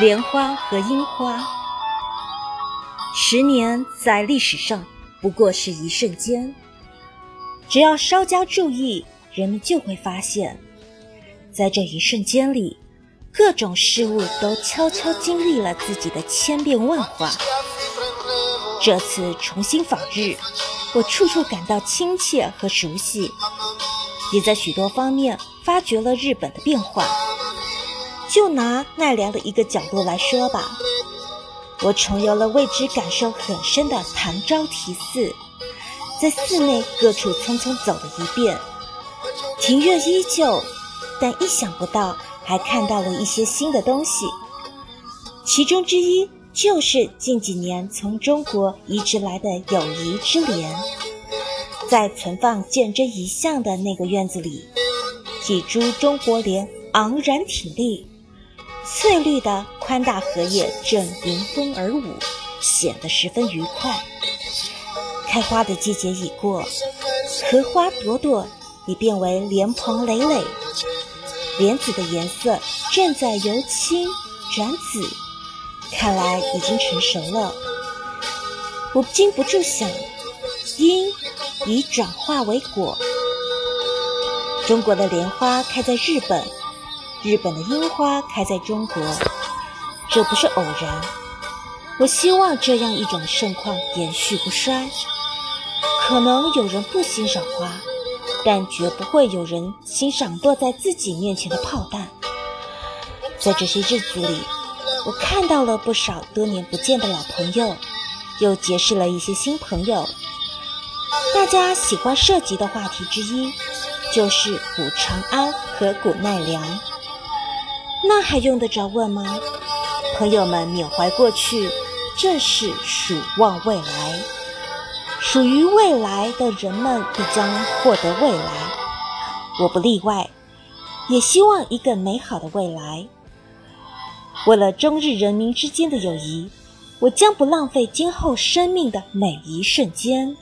莲花和樱花，十年在历史上不过是一瞬间。只要稍加注意，人们就会发现，在这一瞬间里，各种事物都悄悄经历了自己的千变万化。这次重新访日，我处处感到亲切和熟悉，也在许多方面发掘了日本的变化。就拿奈良的一个角落来说吧，我重游了为之感受很深的唐招提寺，在寺内各处匆匆走了一遍，庭院依旧，但意想不到还看到了一些新的东西，其中之一就是近几年从中国移植来的友谊之莲，在存放鉴真遗像的那个院子里，几株中国莲昂然挺立。翠绿的宽大荷叶正迎风而舞，显得十分愉快。开花的季节已过，荷花朵朵已变为莲蓬累累，莲子的颜色正在由青转紫，看来已经成熟了。我禁不住想，因已转化为果。中国的莲花开在日本。日本的樱花开在中国，这不是偶然。我希望这样一种盛况延续不衰。可能有人不欣赏花，但绝不会有人欣赏落在自己面前的炮弹。在这些日子里，我看到了不少多年不见的老朋友，又结识了一些新朋友。大家喜欢涉及的话题之一，就是古长安和古奈良。那还用得着问吗？朋友们缅怀过去，正是数望未来。属于未来的人们必将获得未来，我不例外，也希望一个美好的未来。为了中日人民之间的友谊，我将不浪费今后生命的每一瞬间。